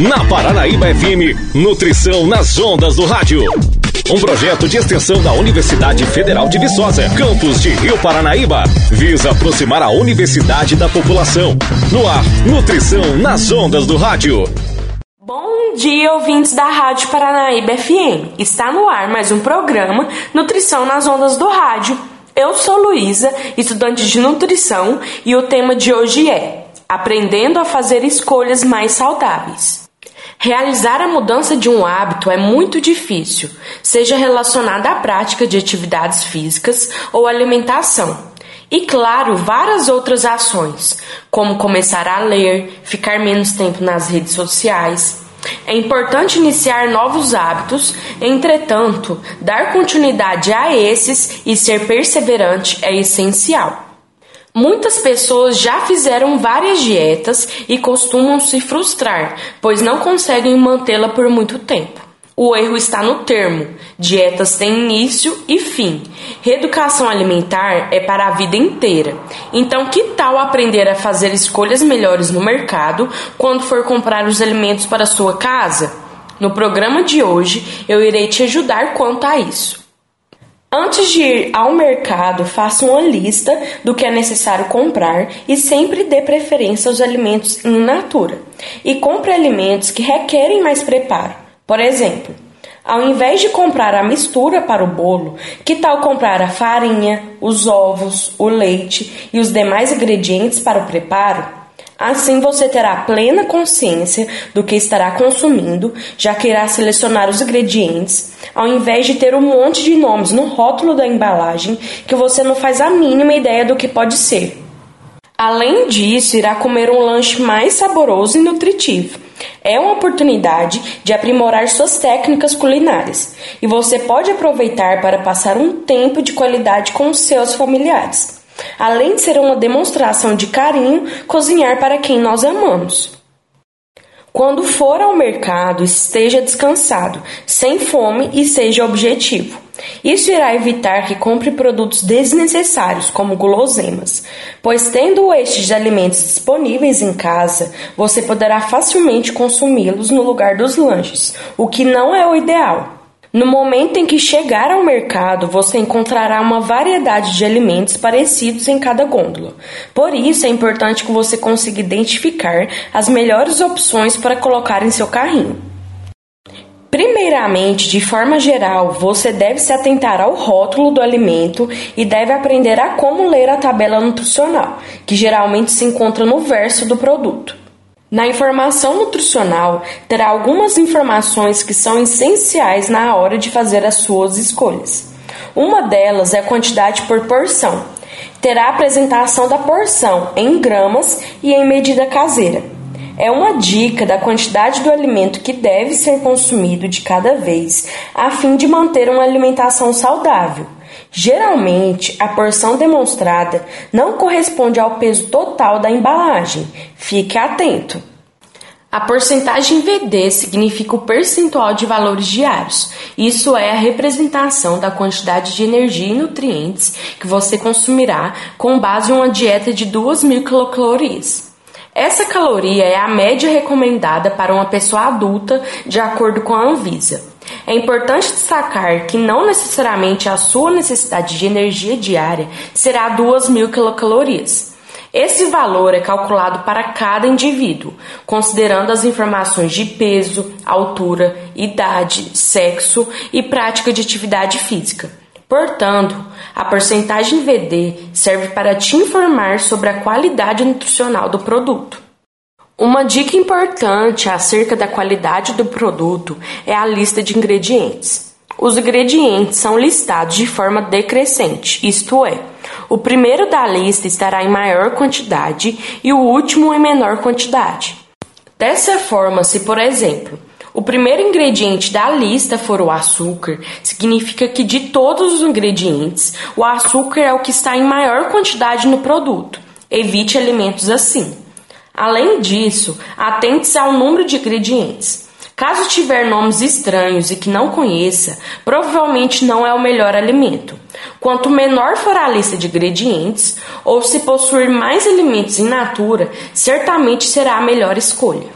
Na Paranaíba FM, Nutrição nas Ondas do Rádio. Um projeto de extensão da Universidade Federal de Viçosa, campus de Rio Paranaíba, visa aproximar a universidade da população. No ar, Nutrição nas Ondas do Rádio. Bom dia, ouvintes da Rádio Paranaíba FM. Está no ar mais um programa Nutrição nas Ondas do Rádio. Eu sou Luísa, estudante de nutrição, e o tema de hoje é Aprendendo a fazer escolhas mais saudáveis. Realizar a mudança de um hábito é muito difícil, seja relacionada à prática de atividades físicas ou alimentação. E claro, várias outras ações, como começar a ler, ficar menos tempo nas redes sociais. É importante iniciar novos hábitos, entretanto, dar continuidade a esses e ser perseverante é essencial. Muitas pessoas já fizeram várias dietas e costumam se frustrar, pois não conseguem mantê-la por muito tempo. O erro está no termo. Dietas têm início e fim. Reeducação alimentar é para a vida inteira. Então, que tal aprender a fazer escolhas melhores no mercado quando for comprar os alimentos para sua casa? No programa de hoje, eu irei te ajudar quanto a isso. Antes de ir ao mercado, faça uma lista do que é necessário comprar e sempre dê preferência aos alimentos in natura. E compre alimentos que requerem mais preparo. Por exemplo, ao invés de comprar a mistura para o bolo, que tal comprar a farinha, os ovos, o leite e os demais ingredientes para o preparo? Assim você terá plena consciência do que estará consumindo, já que irá selecionar os ingredientes, ao invés de ter um monte de nomes no rótulo da embalagem que você não faz a mínima ideia do que pode ser. Além disso, irá comer um lanche mais saboroso e nutritivo. É uma oportunidade de aprimorar suas técnicas culinárias e você pode aproveitar para passar um tempo de qualidade com seus familiares. Além de ser uma demonstração de carinho, cozinhar para quem nós amamos. Quando for ao mercado, esteja descansado, sem fome e seja objetivo. Isso irá evitar que compre produtos desnecessários, como guloseimas, pois tendo estes alimentos disponíveis em casa, você poderá facilmente consumi-los no lugar dos lanches, o que não é o ideal. No momento em que chegar ao mercado, você encontrará uma variedade de alimentos parecidos em cada gôndola. Por isso, é importante que você consiga identificar as melhores opções para colocar em seu carrinho. Primeiramente, de forma geral, você deve se atentar ao rótulo do alimento e deve aprender a como ler a tabela nutricional, que geralmente se encontra no verso do produto. Na informação nutricional, terá algumas informações que são essenciais na hora de fazer as suas escolhas. Uma delas é a quantidade por porção. Terá a apresentação da porção em gramas e em medida caseira. É uma dica da quantidade do alimento que deve ser consumido de cada vez, a fim de manter uma alimentação saudável. Geralmente, a porção demonstrada não corresponde ao peso total da embalagem. Fique atento. A porcentagem VD significa o percentual de valores diários. Isso é a representação da quantidade de energia e nutrientes que você consumirá com base em uma dieta de 2.000 quilocalorias. Essa caloria é a média recomendada para uma pessoa adulta, de acordo com a Anvisa. É importante destacar que não necessariamente a sua necessidade de energia diária será 2.000 quilocalorias. Esse valor é calculado para cada indivíduo, considerando as informações de peso, altura, idade, sexo e prática de atividade física. Portanto, a porcentagem VD serve para te informar sobre a qualidade nutricional do produto. Uma dica importante acerca da qualidade do produto é a lista de ingredientes. Os ingredientes são listados de forma decrescente, isto é, o primeiro da lista estará em maior quantidade e o último em menor quantidade. Dessa forma, se por exemplo, o primeiro ingrediente da lista for o açúcar, significa que de todos os ingredientes, o açúcar é o que está em maior quantidade no produto. Evite alimentos assim. Além disso, atente-se ao número de ingredientes. Caso tiver nomes estranhos e que não conheça, provavelmente não é o melhor alimento. Quanto menor for a lista de ingredientes, ou se possuir mais alimentos in natura, certamente será a melhor escolha.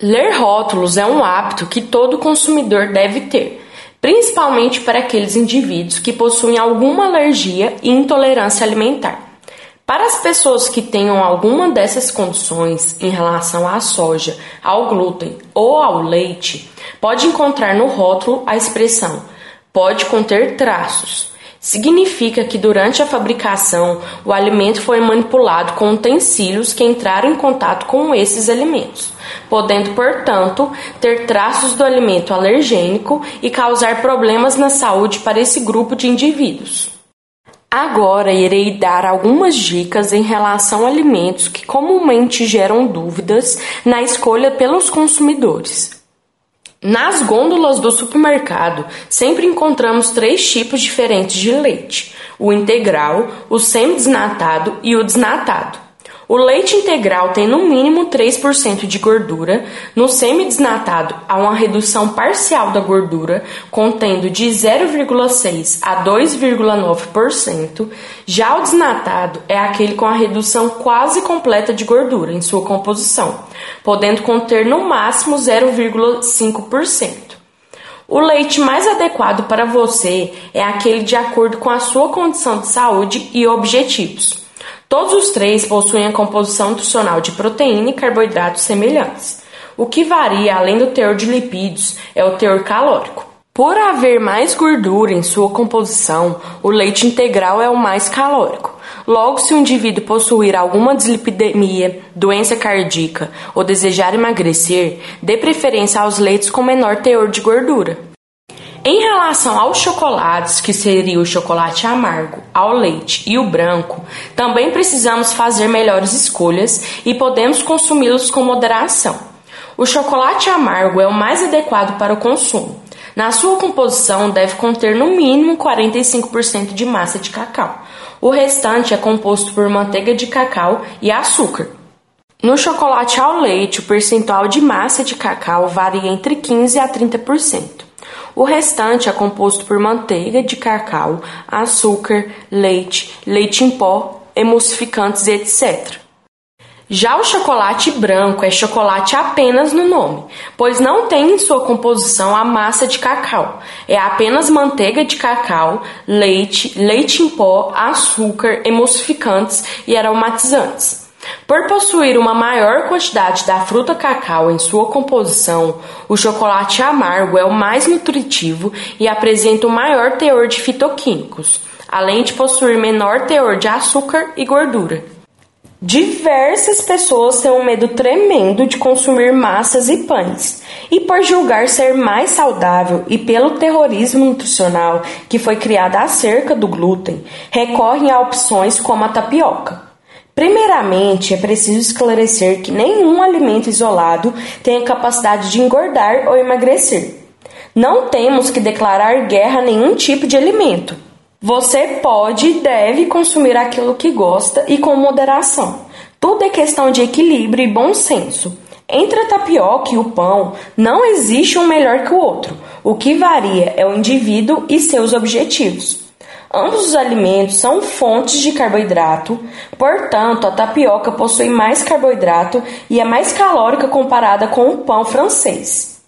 Ler rótulos é um hábito que todo consumidor deve ter, principalmente para aqueles indivíduos que possuem alguma alergia e intolerância alimentar. Para as pessoas que tenham alguma dessas condições em relação à soja, ao glúten ou ao leite, pode encontrar no rótulo a expressão pode conter traços Significa que durante a fabricação o alimento foi manipulado com utensílios que entraram em contato com esses alimentos, podendo, portanto, ter traços do alimento alergênico e causar problemas na saúde para esse grupo de indivíduos. Agora irei dar algumas dicas em relação a alimentos que comumente geram dúvidas na escolha pelos consumidores. Nas gôndolas do supermercado, sempre encontramos três tipos diferentes de leite: o integral, o semi-desnatado e o desnatado. O leite integral tem no mínimo 3% de gordura, no semi-desnatado há uma redução parcial da gordura, contendo de 0,6 a 2,9%. Já o desnatado é aquele com a redução quase completa de gordura em sua composição, podendo conter no máximo 0,5%. O leite mais adequado para você é aquele de acordo com a sua condição de saúde e objetivos. Todos os três possuem a composição nutricional de proteína e carboidratos semelhantes. O que varia além do teor de lipídios é o teor calórico. Por haver mais gordura em sua composição, o leite integral é o mais calórico. Logo, se o indivíduo possuir alguma dislipidemia, doença cardíaca ou desejar emagrecer, dê preferência aos leites com menor teor de gordura. Em relação aos chocolates, que seria o chocolate amargo, ao leite e o branco, também precisamos fazer melhores escolhas e podemos consumi-los com moderação. O chocolate amargo é o mais adequado para o consumo. Na sua composição, deve conter no mínimo 45% de massa de cacau. O restante é composto por manteiga de cacau e açúcar. No chocolate ao leite, o percentual de massa de cacau varia entre 15% a 30%. O restante é composto por manteiga de cacau, açúcar, leite, leite em pó, emulsificantes, etc. Já o chocolate branco é chocolate apenas no nome, pois não tem em sua composição a massa de cacau. É apenas manteiga de cacau, leite, leite em pó, açúcar, emulsificantes e aromatizantes. Por possuir uma maior quantidade da fruta cacau em sua composição, o chocolate amargo é o mais nutritivo e apresenta o maior teor de fitoquímicos, além de possuir menor teor de açúcar e gordura. Diversas pessoas têm um medo tremendo de consumir massas e pães, e por julgar ser mais saudável e pelo terrorismo nutricional que foi criado acerca do glúten, recorrem a opções como a tapioca. Primeiramente, é preciso esclarecer que nenhum alimento isolado tem a capacidade de engordar ou emagrecer. Não temos que declarar guerra a nenhum tipo de alimento. Você pode e deve consumir aquilo que gosta e com moderação. Tudo é questão de equilíbrio e bom senso. Entre a tapioca e o pão, não existe um melhor que o outro. O que varia é o indivíduo e seus objetivos. Ambos os alimentos são fontes de carboidrato, portanto, a tapioca possui mais carboidrato e é mais calórica comparada com o pão francês.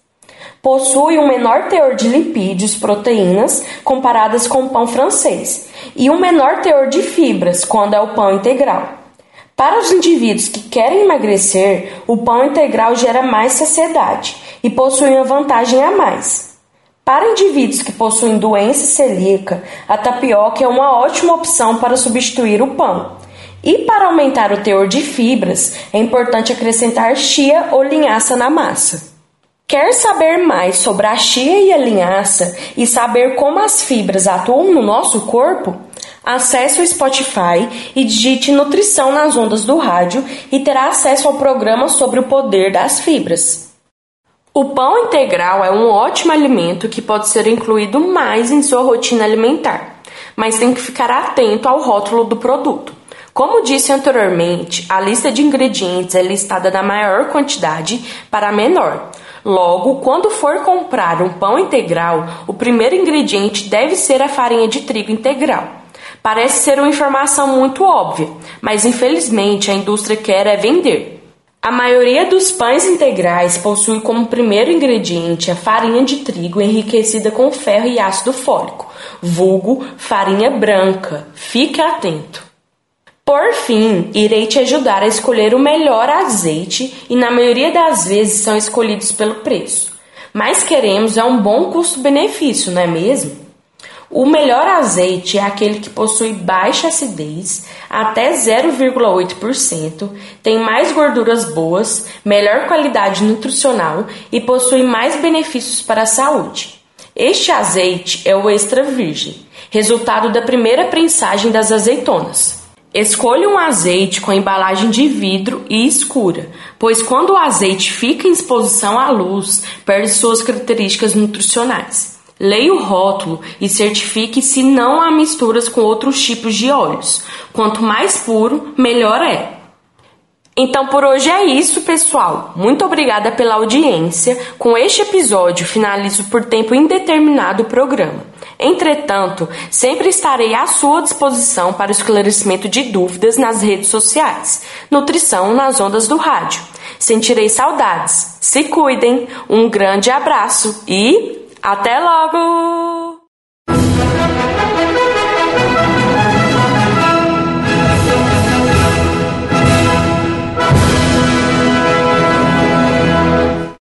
Possui um menor teor de lipídios, proteínas, comparadas com o pão francês, e um menor teor de fibras quando é o pão integral. Para os indivíduos que querem emagrecer, o pão integral gera mais saciedade e possui uma vantagem a mais. Para indivíduos que possuem doença celíaca, a tapioca é uma ótima opção para substituir o pão. E para aumentar o teor de fibras, é importante acrescentar chia ou linhaça na massa. Quer saber mais sobre a chia e a linhaça e saber como as fibras atuam no nosso corpo? Acesse o Spotify e digite Nutrição nas ondas do rádio e terá acesso ao programa sobre o poder das fibras. O pão integral é um ótimo alimento que pode ser incluído mais em sua rotina alimentar, mas tem que ficar atento ao rótulo do produto. Como disse anteriormente, a lista de ingredientes é listada da maior quantidade para a menor. Logo, quando for comprar um pão integral, o primeiro ingrediente deve ser a farinha de trigo integral. Parece ser uma informação muito óbvia, mas infelizmente a indústria quer é vender. A maioria dos pães integrais possui como primeiro ingrediente a farinha de trigo enriquecida com ferro e ácido fólico, vulgo farinha branca. Fique atento. Por fim, irei te ajudar a escolher o melhor azeite e na maioria das vezes são escolhidos pelo preço. Mas queremos é um bom custo-benefício, não é mesmo? O melhor azeite é aquele que possui baixa acidez, até 0,8%, tem mais gorduras boas, melhor qualidade nutricional e possui mais benefícios para a saúde. Este azeite é o extra virgem, resultado da primeira prensagem das azeitonas. Escolha um azeite com embalagem de vidro e escura, pois quando o azeite fica em exposição à luz, perde suas características nutricionais. Leia o rótulo e certifique se não há misturas com outros tipos de óleos. Quanto mais puro, melhor é. Então por hoje é isso, pessoal. Muito obrigada pela audiência. Com este episódio, finalizo por tempo indeterminado o programa. Entretanto, sempre estarei à sua disposição para o esclarecimento de dúvidas nas redes sociais. Nutrição nas ondas do rádio. Sentirei saudades. Se cuidem. Um grande abraço e até logo!